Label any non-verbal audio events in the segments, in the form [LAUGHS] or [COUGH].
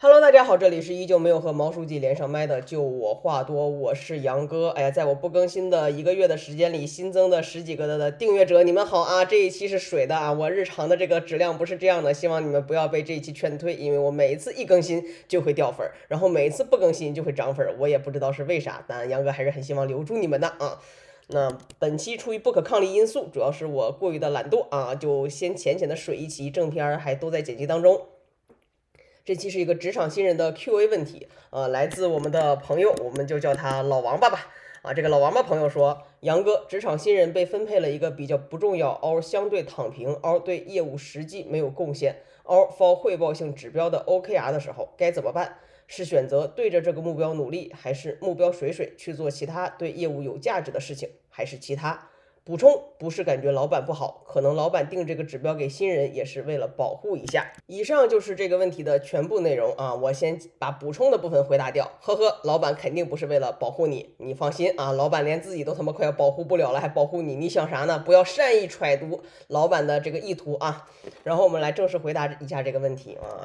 Hello，大家好，这里是依旧没有和毛书记连上麦的，就我话多，我是杨哥。哎呀，在我不更新的一个月的时间里，新增的十几个的的订阅者，你们好啊！这一期是水的啊，我日常的这个质量不是这样的，希望你们不要被这一期劝退，因为我每一次一更新就会掉粉儿，然后每一次不更新就会涨粉儿，我也不知道是为啥，但杨哥还是很希望留住你们的啊。那本期出于不可抗力因素，主要是我过于的懒惰啊，就先浅浅的水一期，正片儿还都在剪辑当中。这期是一个职场新人的 Q&A 问题，呃，来自我们的朋友，我们就叫他老王八吧。啊，这个老王八朋友说，杨哥，职场新人被分配了一个比较不重要、，or 相对躺平、，or 对业务实际没有贡献、，or for 汇报性指标的 OKR 的时候，该怎么办？是选择对着这个目标努力，还是目标水水去做其他对业务有价值的事情，还是其他？补充不是感觉老板不好，可能老板定这个指标给新人也是为了保护一下。以上就是这个问题的全部内容啊，我先把补充的部分回答掉。呵呵，老板肯定不是为了保护你，你放心啊，老板连自己都他妈快要保护不了了，还保护你？你想啥呢？不要善意揣度老板的这个意图啊。然后我们来正式回答一下这个问题啊。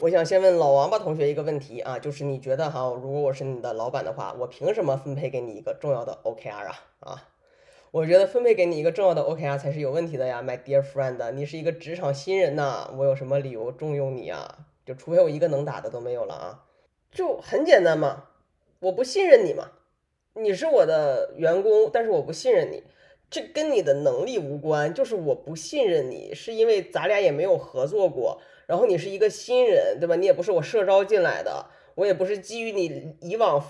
我想先问老王八同学一个问题啊，就是你觉得哈，如果我是你的老板的话，我凭什么分配给你一个重要的 OKR 啊？啊？我觉得分配给你一个重要的 OKR 才是有问题的呀，my dear friend，你是一个职场新人呐，我有什么理由重用你啊？就除非我一个能打的都没有了啊，就很简单嘛，我不信任你嘛，你是我的员工，但是我不信任你，这跟你的能力无关，就是我不信任你，是因为咱俩也没有合作过，然后你是一个新人，对吧？你也不是我社招进来的，我也不是基于你以往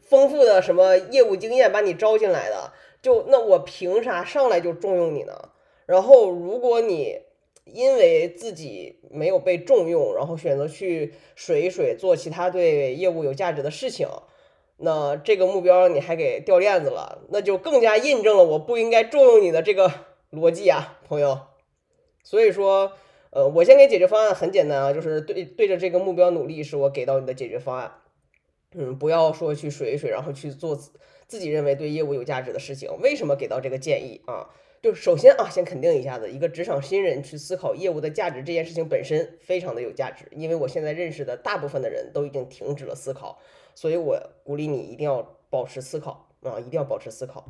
丰富的什么业务经验把你招进来的。就那我凭啥上来就重用你呢？然后如果你因为自己没有被重用，然后选择去水一水做其他对业务有价值的事情，那这个目标你还给掉链子了，那就更加印证了我不应该重用你的这个逻辑啊，朋友。所以说，呃，我先给解决方案很简单啊，就是对对着这个目标努力是我给到你的解决方案。嗯，不要说去水一水，然后去做。自己认为对业务有价值的事情，为什么给到这个建议啊？就首先啊，先肯定一下子，一个职场新人去思考业务的价值这件事情本身非常的有价值，因为我现在认识的大部分的人都已经停止了思考，所以我鼓励你一定要保持思考啊，一定要保持思考。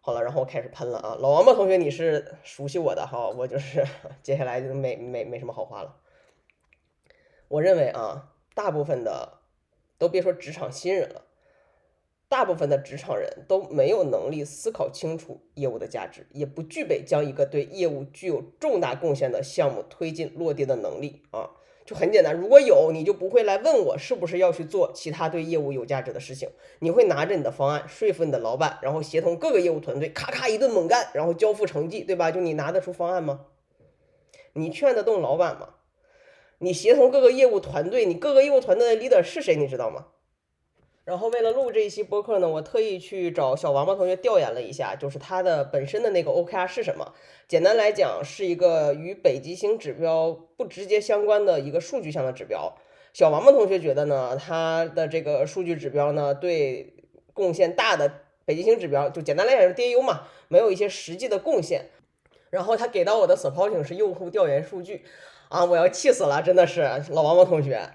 好了，然后我开始喷了啊，老王八同学你是熟悉我的哈，我就是 [LAUGHS] 接下来就没没没什么好话了。我认为啊，大部分的都别说职场新人了。大部分的职场人都没有能力思考清楚业务的价值，也不具备将一个对业务具有重大贡献的项目推进落地的能力啊！就很简单，如果有，你就不会来问我是不是要去做其他对业务有价值的事情。你会拿着你的方案说服你的老板，然后协同各个业务团队，咔咔一顿猛干，然后交付成绩，对吧？就你拿得出方案吗？你劝得动老板吗？你协同各个业务团队，你各个业务团队的 leader 是谁？你知道吗？然后为了录这一期播客呢，我特意去找小王八同学调研了一下，就是他的本身的那个 OKR 是什么？简单来讲，是一个与北极星指标不直接相关的一个数据项的指标。小王八同学觉得呢，他的这个数据指标呢，对贡献大的北极星指标，就简单来讲是 DAU 嘛，没有一些实际的贡献。然后他给到我的 supporting 是用户调研数据，啊，我要气死了，真的是老王王同学，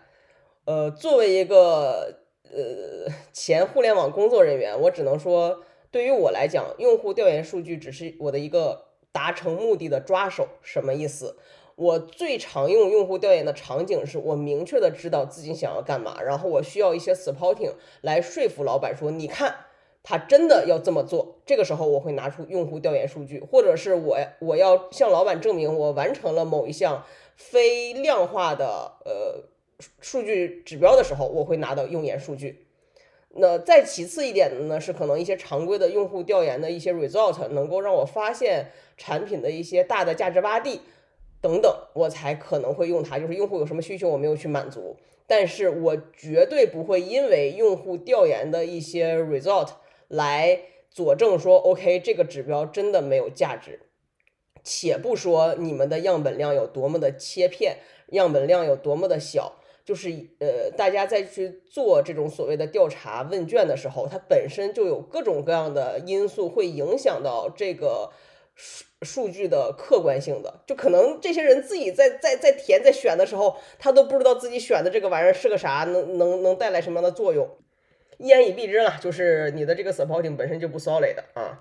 呃，作为一个。呃，前互联网工作人员，我只能说，对于我来讲，用户调研数据只是我的一个达成目的的抓手。什么意思？我最常用用户调研的场景是我明确的知道自己想要干嘛，然后我需要一些 supporting 来说服老板说，你看他真的要这么做。这个时候我会拿出用户调研数据，或者是我我要向老板证明我完成了某一项非量化的呃。数据指标的时候，我会拿到用研数据。那再其次一点的呢，是可能一些常规的用户调研的一些 result，能够让我发现产品的一些大的价值洼地等等，我才可能会用它。就是用户有什么需求我没有去满足，但是我绝对不会因为用户调研的一些 result 来佐证说 OK 这个指标真的没有价值。且不说你们的样本量有多么的切片，样本量有多么的小。就是呃，大家在去做这种所谓的调查问卷的时候，它本身就有各种各样的因素会影响到这个数数据的客观性的，就可能这些人自己在在在填在选的时候，他都不知道自己选的这个玩意儿是个啥，能能能带来什么样的作用。一言以蔽之了，就是你的这个 supporting 本身就不 solid 啊。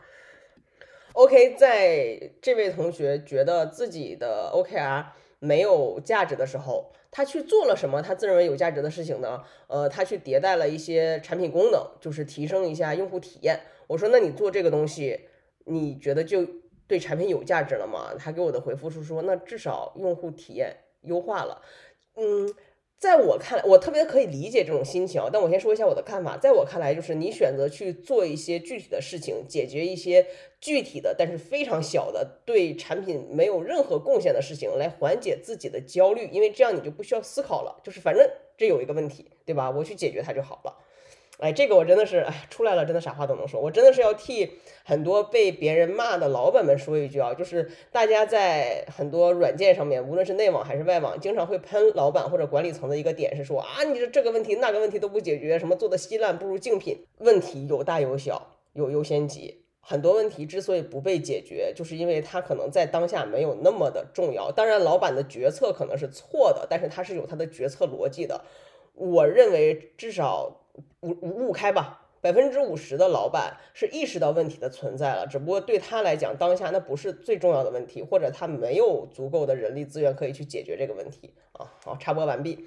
OK，在这位同学觉得自己的 OKR 没有价值的时候，他去做了什么他自认为有价值的事情呢？呃，他去迭代了一些产品功能，就是提升一下用户体验。我说，那你做这个东西，你觉得就对产品有价值了吗？他给我的回复是说，那至少用户体验优化了。嗯。在我看来，我特别可以理解这种心情，但我先说一下我的看法。在我看来，就是你选择去做一些具体的事情，解决一些具体的但是非常小的对产品没有任何贡献的事情，来缓解自己的焦虑，因为这样你就不需要思考了，就是反正这有一个问题，对吧？我去解决它就好了。哎，这个我真的是，哎，出来了，真的啥话都能说。我真的是要替很多被别人骂的老板们说一句啊，就是大家在很多软件上面，无论是内网还是外网，经常会喷老板或者管理层的一个点是说啊，你这这个问题那个问题都不解决，什么做的稀烂不如竞品。问题有大有小，有优先级。很多问题之所以不被解决，就是因为它可能在当下没有那么的重要。当然，老板的决策可能是错的，但是他是有他的决策逻辑的。我认为至少。五五五五开吧，百分之五十的老板是意识到问题的存在了，只不过对他来讲，当下那不是最重要的问题，或者他没有足够的人力资源可以去解决这个问题啊。好，插播完毕。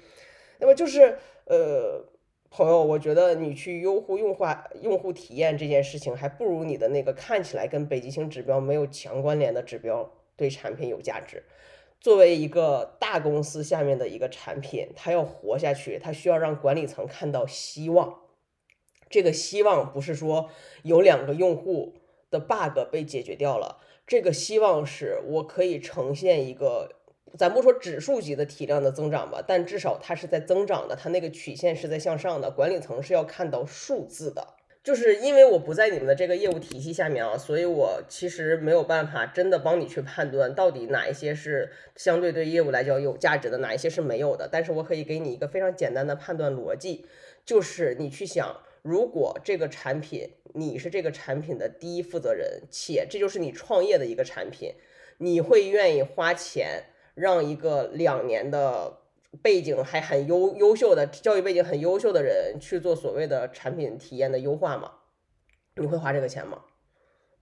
那么就是呃，朋友，我觉得你去优化用户用户体验这件事情，还不如你的那个看起来跟北极星指标没有强关联的指标对产品有价值。作为一个大公司下面的一个产品，它要活下去，它需要让管理层看到希望。这个希望不是说有两个用户的 bug 被解决掉了，这个希望是我可以呈现一个，咱不说指数级的体量的增长吧，但至少它是在增长的，它那个曲线是在向上的，管理层是要看到数字的。就是因为我不在你们的这个业务体系下面啊，所以我其实没有办法真的帮你去判断到底哪一些是相对对业务来讲有价值的，哪一些是没有的。但是我可以给你一个非常简单的判断逻辑，就是你去想，如果这个产品你是这个产品的第一负责人，且这就是你创业的一个产品，你会愿意花钱让一个两年的。背景还很优优秀的教育背景很优秀的人去做所谓的产品体验的优化吗？你会花这个钱吗？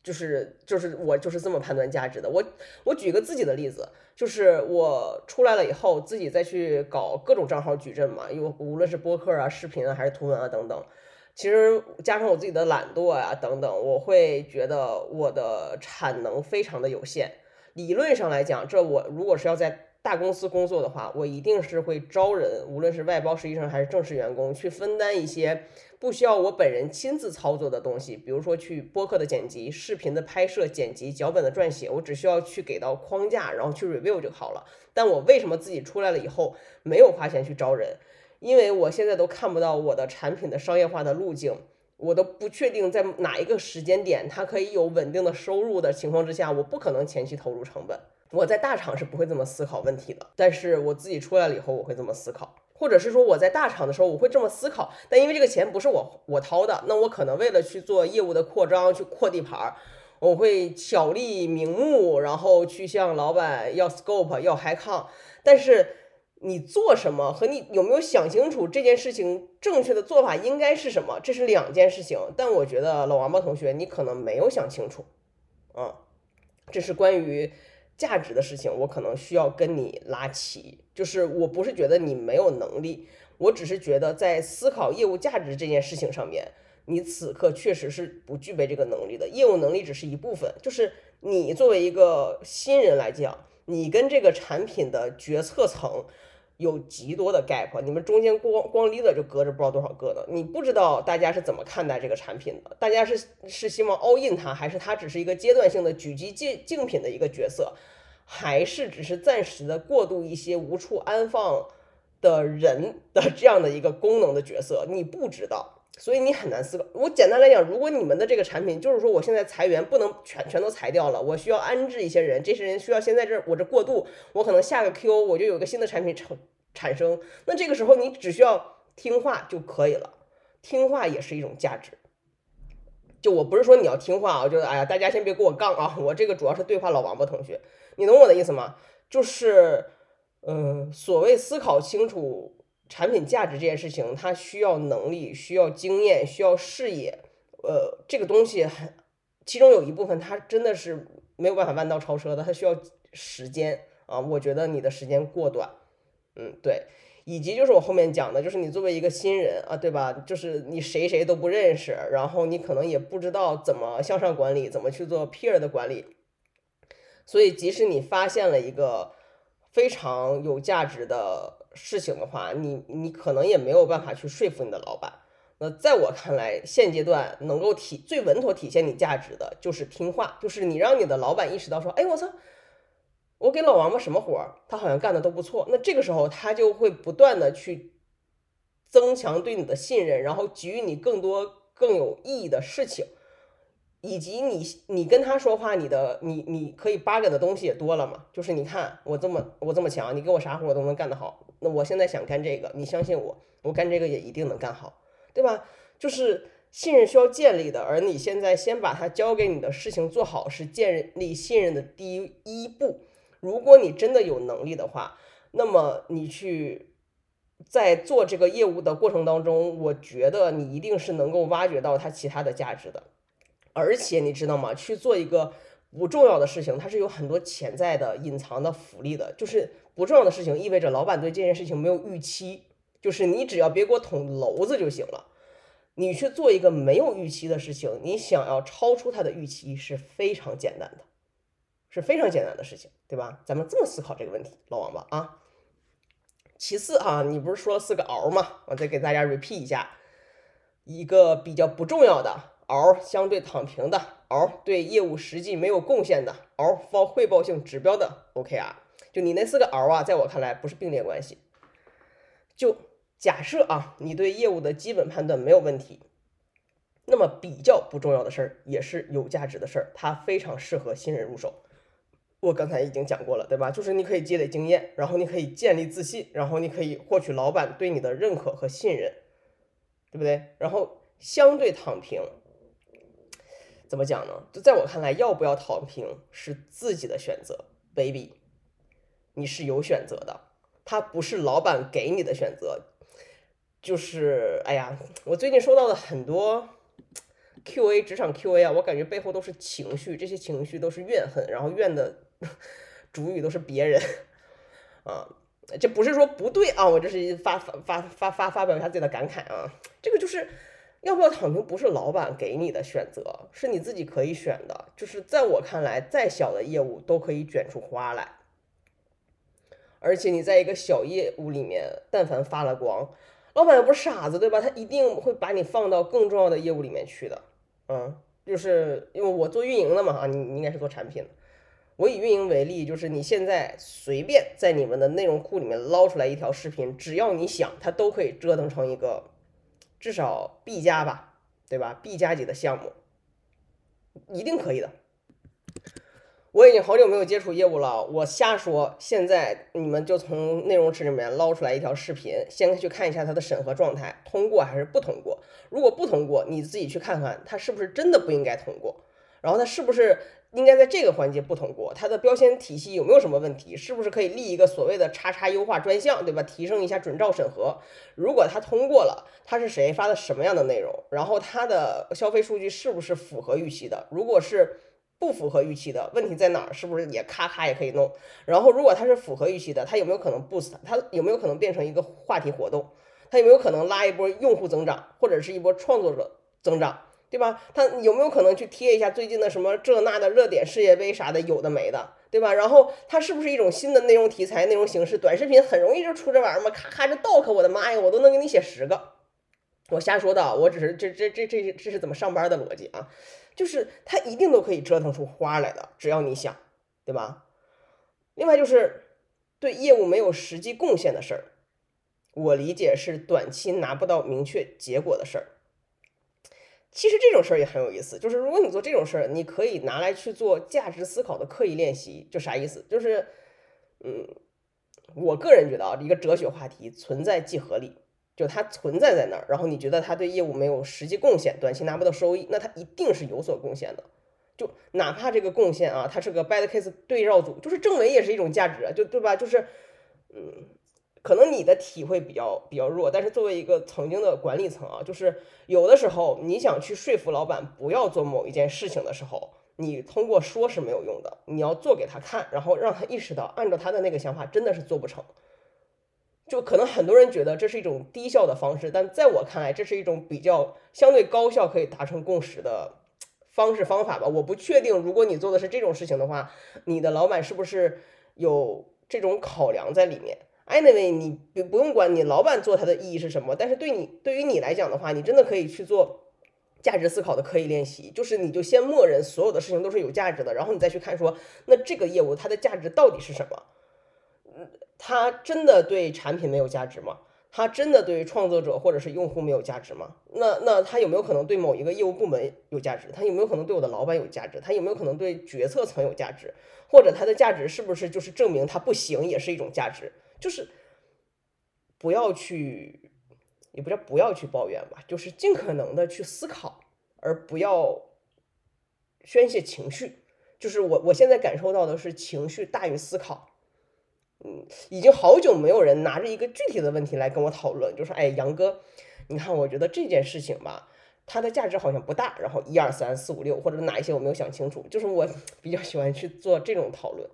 就是就是我就是这么判断价值的。我我举个自己的例子，就是我出来了以后，自己再去搞各种账号矩阵嘛，有无论是播客啊、视频啊，还是图文啊等等。其实加上我自己的懒惰呀等等，我会觉得我的产能非常的有限。理论上来讲，这我如果是要在大公司工作的话，我一定是会招人，无论是外包实习生还是正式员工，去分担一些不需要我本人亲自操作的东西，比如说去播客的剪辑、视频的拍摄、剪辑、脚本的撰写，我只需要去给到框架，然后去 review 就好了。但我为什么自己出来了以后没有花钱去招人？因为我现在都看不到我的产品的商业化的路径，我都不确定在哪一个时间点它可以有稳定的收入的情况之下，我不可能前期投入成本。我在大厂是不会这么思考问题的，但是我自己出来了以后，我会这么思考，或者是说我在大厂的时候我会这么思考，但因为这个钱不是我我掏的，那我可能为了去做业务的扩张，去扩地盘儿，我会巧立名目，然后去向老板要 scope，要 high con。但是你做什么和你有没有想清楚这件事情正确的做法应该是什么，这是两件事情。但我觉得老王八同学，你可能没有想清楚，嗯，这是关于。价值的事情，我可能需要跟你拉齐。就是我不是觉得你没有能力，我只是觉得在思考业务价值这件事情上面，你此刻确实是不具备这个能力的。业务能力只是一部分，就是你作为一个新人来讲，你跟这个产品的决策层。有极多的 gap，你们中间光光 leader 就隔着不知道多少个呢？你不知道大家是怎么看待这个产品的？大家是是希望 all in 它，还是它只是一个阶段性的狙击竞竞品的一个角色，还是只是暂时的过渡一些无处安放的人的这样的一个功能的角色？你不知道，所以你很难思考。我简单来讲，如果你们的这个产品就是说我现在裁员不能全全都裁掉了，我需要安置一些人，这些人需要先在这我这过渡，我可能下个 Q 我就有个新的产品产。产生，那这个时候你只需要听话就可以了，听话也是一种价值。就我不是说你要听话啊，就是哎呀，大家先别跟我杠啊，我这个主要是对话老王八同学，你懂我的意思吗？就是，嗯，所谓思考清楚产品价值这件事情，它需要能力，需要经验，需要视野，呃，这个东西很，其中有一部分它真的是没有办法弯道超车的，它需要时间啊，我觉得你的时间过短，嗯，对。以及就是我后面讲的，就是你作为一个新人啊，对吧？就是你谁谁都不认识，然后你可能也不知道怎么向上管理，怎么去做 peer 的管理。所以，即使你发现了一个非常有价值的事情的话，你你可能也没有办法去说服你的老板。那在我看来，现阶段能够体最稳妥体现你价值的就是听话，就是你让你的老板意识到说，哎，我操。我给老王八什么活儿，他好像干的都不错。那这个时候，他就会不断的去增强对你的信任，然后给予你更多更有意义的事情，以及你你跟他说话，你的你你可以 bug 的东西也多了嘛。就是你看我这么我这么强，你给我啥活我都能干得好。那我现在想干这个，你相信我，我干这个也一定能干好，对吧？就是信任需要建立的，而你现在先把他交给你的事情做好，是建立信任的第一步。如果你真的有能力的话，那么你去在做这个业务的过程当中，我觉得你一定是能够挖掘到它其他的价值的。而且你知道吗？去做一个不重要的事情，它是有很多潜在的隐藏的福利的。就是不重要的事情，意味着老板对这件事情没有预期，就是你只要别给我捅娄子就行了。你去做一个没有预期的事情，你想要超出他的预期是非常简单的。是非常简单的事情，对吧？咱们这么思考这个问题，老王八啊。其次啊，你不是说了四个鳌吗？我再给大家 repeat 一下，一个比较不重要的鳌，相对躺平的鳌，对业务实际没有贡献的鳌，for 汇报性指标的 OKR。就你那四个鳌啊，在我看来不是并列关系。就假设啊，你对业务的基本判断没有问题。那么比较不重要的事儿也是有价值的事儿，它非常适合新人入手。我刚才已经讲过了，对吧？就是你可以积累经验，然后你可以建立自信，然后你可以获取老板对你的认可和信任，对不对？然后相对躺平，怎么讲呢？就在我看来，要不要躺平是自己的选择，baby，你是有选择的，它不是老板给你的选择。就是哎呀，我最近收到的很多。Q&A 职场 Q&A 啊，我感觉背后都是情绪，这些情绪都是怨恨，然后怨的 [LAUGHS] 主语都是别人啊，这不是说不对啊，我这是发发发发发发表一下自己的感慨啊，这个就是要不要躺平，不是老板给你的选择，是你自己可以选的，就是在我看来，再小的业务都可以卷出花来，而且你在一个小业务里面，但凡发了光，老板又不是傻子，对吧？他一定会把你放到更重要的业务里面去的。嗯，就是因为我做运营的嘛啊，你你应该是做产品的。我以运营为例，就是你现在随便在你们的内容库里面捞出来一条视频，只要你想，它都可以折腾成一个至少 B 加吧，对吧？B 加级的项目，一定可以的。我已经好久没有接触业务了，我瞎说。现在你们就从内容池里面捞出来一条视频，先去看一下它的审核状态，通过还是不通过。如果不通过，你自己去看看它是不是真的不应该通过，然后它是不是应该在这个环节不通过，它的标签体系有没有什么问题，是不是可以立一个所谓的叉叉优化专项，对吧？提升一下准照审核。如果它通过了，它是谁发的什么样的内容，然后它的消费数据是不是符合预期的？如果是。不符合预期的问题在哪儿？是不是也咔咔也可以弄？然后如果它是符合预期的，它有没有可能 boost？它有没有可能变成一个话题活动？它有没有可能拉一波用户增长，或者是一波创作者增长，对吧？他有没有可能去贴一下最近的什么这那的热点世界杯啥的，有的没的，对吧？然后它是不是一种新的内容题材、内容形式？短视频很容易就出这玩意儿吗？咔咔这 doc，我的妈呀，我都能给你写十个。我瞎说的，我只是这这这这这是怎么上班的逻辑啊？就是他一定都可以折腾出花来的，只要你想，对吧？另外就是对业务没有实际贡献的事儿，我理解是短期拿不到明确结果的事儿。其实这种事儿也很有意思，就是如果你做这种事儿，你可以拿来去做价值思考的刻意练习。就啥意思？就是，嗯，我个人觉得啊，一个哲学话题存在即合理。就它存在在那儿，然后你觉得它对业务没有实际贡献，短期拿不到收益，那它一定是有所贡献的。就哪怕这个贡献啊，它是个 bad case 对照组，就是正维也是一种价值，就对吧？就是，嗯，可能你的体会比较比较弱，但是作为一个曾经的管理层啊，就是有的时候你想去说服老板不要做某一件事情的时候，你通过说是没有用的，你要做给他看，然后让他意识到按照他的那个想法真的是做不成。就可能很多人觉得这是一种低效的方式，但在我看来，这是一种比较相对高效可以达成共识的。方式方法吧，我不确定。如果你做的是这种事情的话，你的老板是不是有这种考量在里面？Anyway，你不不用管你老板做它的意义是什么，但是对你对于你来讲的话，你真的可以去做价值思考的刻意练习。就是你就先默认所有的事情都是有价值的，然后你再去看说，那这个业务它的价值到底是什么？嗯，它真的对产品没有价值吗？它真的对创作者或者是用户没有价值吗？那那它有没有可能对某一个业务部门有价值？它有没有可能对我的老板有价值？它有没有可能对决策层有价值？或者它的价值是不是就是证明它不行也是一种价值？就是不要去，也不叫不要去抱怨吧，就是尽可能的去思考，而不要宣泄情绪。就是我我现在感受到的是情绪大于思考。嗯，已经好久没有人拿着一个具体的问题来跟我讨论，就说，哎，杨哥，你看，我觉得这件事情吧，它的价值好像不大。然后一二三四五六，或者哪一些我没有想清楚，就是我比较喜欢去做这种讨论。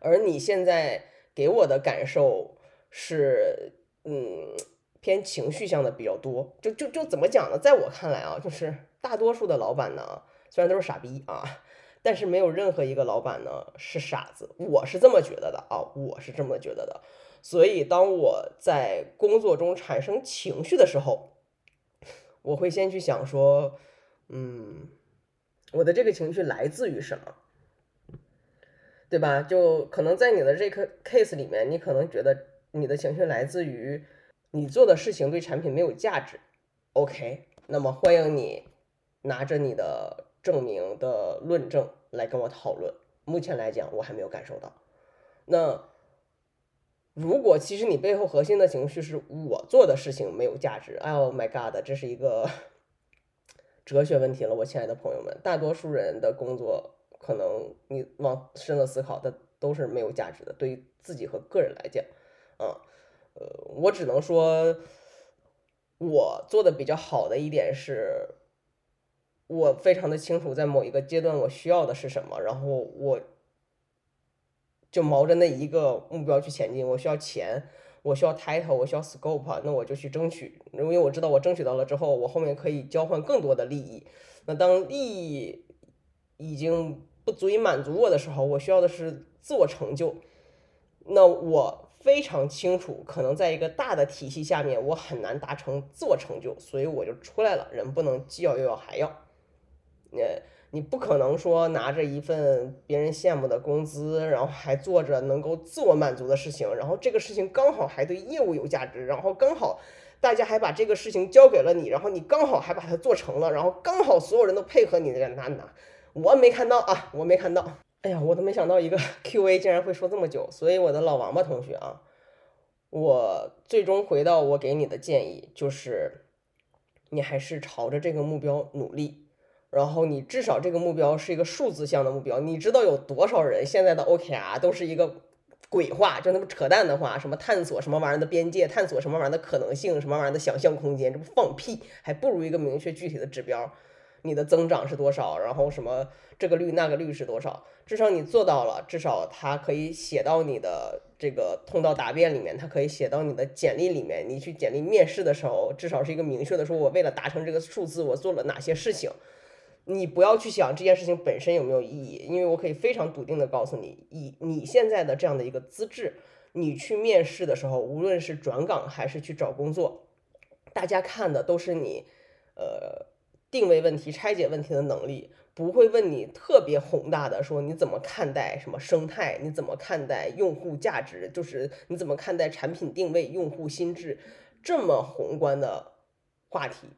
而你现在给我的感受是，嗯，偏情绪向的比较多。就就就怎么讲呢？在我看来啊，就是大多数的老板呢，虽然都是傻逼啊。但是没有任何一个老板呢是傻子，我是这么觉得的啊，我是这么觉得的。所以当我在工作中产生情绪的时候，我会先去想说，嗯，我的这个情绪来自于什么，对吧？就可能在你的这个 case 里面，你可能觉得你的情绪来自于你做的事情对产品没有价值。OK，那么欢迎你拿着你的。证明的论证来跟我讨论。目前来讲，我还没有感受到。那如果其实你背后核心的情绪是我做的事情没有价值，Oh my God，这是一个 [LAUGHS] 哲学问题了，我亲爱的朋友们。大多数人的工作，可能你往深了思考，它都是没有价值的。对于自己和个人来讲，啊，呃，我只能说，我做的比较好的一点是。我非常的清楚，在某一个阶段我需要的是什么，然后我就毛着那一个目标去前进。我需要钱，我需要 title，我需要 scope，那我就去争取。因为我知道我争取到了之后，我后面可以交换更多的利益。那当利益已经不足以满足我的时候，我需要的是自我成就。那我非常清楚，可能在一个大的体系下面，我很难达成自我成就，所以我就出来了。人不能既要又要还要。呃，你不可能说拿着一份别人羡慕的工资，然后还做着能够自我满足的事情，然后这个事情刚好还对业务有价值，然后刚好大家还把这个事情交给了你，然后你刚好还把它做成了，然后刚好所有人都配合你的那那，我没看到啊，我没看到。哎呀，我都没想到一个 [LAUGHS] Q&A 竟然会说这么久，所以我的老王八同学啊，我最终回到我给你的建议，就是你还是朝着这个目标努力。然后你至少这个目标是一个数字项的目标，你知道有多少人现在的 OKR 都是一个鬼话，就那么扯淡的话，什么探索什么玩意儿的边界，探索什么玩意儿的可能性，什么玩意儿的想象空间，这不放屁，还不如一个明确具体的指标，你的增长是多少，然后什么这个率那个率是多少，至少你做到了，至少它可以写到你的这个通道答辩里面，它可以写到你的简历里面，你去简历面试的时候，至少是一个明确的说，我为了达成这个数字，我做了哪些事情。你不要去想这件事情本身有没有意义，因为我可以非常笃定的告诉你，以你现在的这样的一个资质，你去面试的时候，无论是转岗还是去找工作，大家看的都是你，呃，定位问题、拆解问题的能力，不会问你特别宏大的说你怎么看待什么生态，你怎么看待用户价值，就是你怎么看待产品定位、用户心智这么宏观的话题。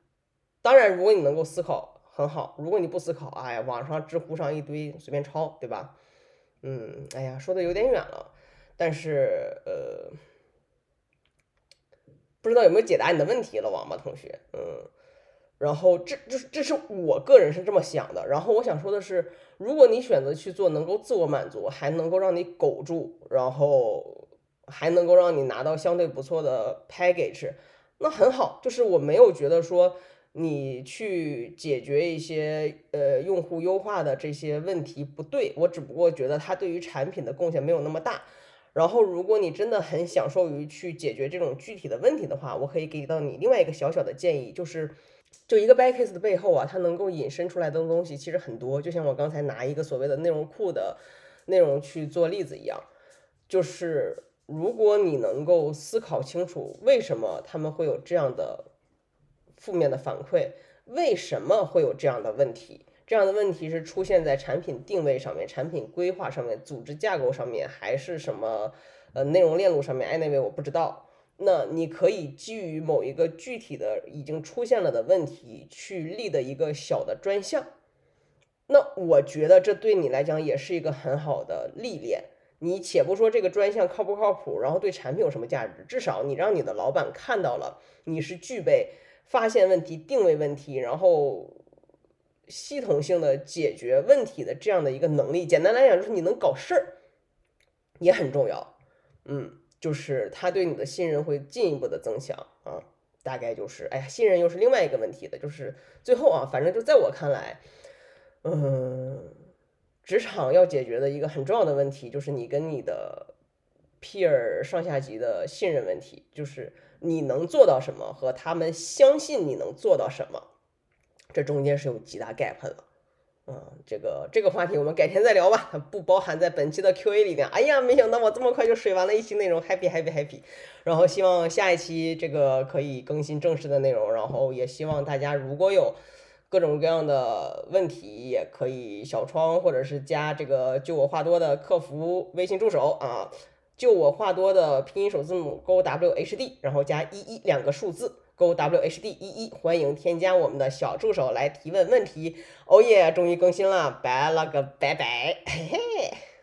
当然，如果你能够思考。很好，如果你不思考，哎呀，网上、知乎上一堆随便抄，对吧？嗯，哎呀，说的有点远了，但是呃，不知道有没有解答你的问题了，王八同学，嗯。然后这这这是我个人是这么想的。然后我想说的是，如果你选择去做能够自我满足，还能够让你苟住，然后还能够让你拿到相对不错的 package，那很好。就是我没有觉得说你去解决一些呃用户优化的这些问题不对，我只不过觉得它对于产品的贡献没有那么大。然后如果你真的很享受于去解决这种具体的问题的话，我可以给到你另外一个小小的建议，就是。就一个 backcase 的背后啊，它能够引申出来的东西其实很多。就像我刚才拿一个所谓的内容库的内容去做例子一样，就是如果你能够思考清楚为什么他们会有这样的负面的反馈，为什么会有这样的问题，这样的问题是出现在产品定位上面、产品规划上面、组织架构上面，还是什么呃内容链路上面？Anyway，我不知道。那你可以基于某一个具体的已经出现了的问题去立的一个小的专项，那我觉得这对你来讲也是一个很好的历练。你且不说这个专项靠不靠谱，然后对产品有什么价值，至少你让你的老板看到了你是具备发现问题、定位问题，然后系统性的解决问题的这样的一个能力。简单来讲，就是你能搞事儿，也很重要。嗯。就是他对你的信任会进一步的增强啊，大概就是，哎呀，信任又是另外一个问题的，就是最后啊，反正就在我看来，嗯，职场要解决的一个很重要的问题，就是你跟你的 peer 上下级的信任问题，就是你能做到什么和他们相信你能做到什么，这中间是有极大 gap 的。嗯，这个这个话题我们改天再聊吧，它不包含在本期的 Q&A 里面。哎呀，没想到我这么快就水完了一期内容，happy happy happy。然后希望下一期这个可以更新正式的内容，然后也希望大家如果有各种各样的问题，也可以小窗或者是加这个就我话多的客服微信助手啊，就我话多的拼音首字母勾 W H D，然后加一一两个数字。Go W H D 一一，欢迎添加我们的小助手来提问问题。哦耶，终于更新了，拜了个拜拜，嘿嘿。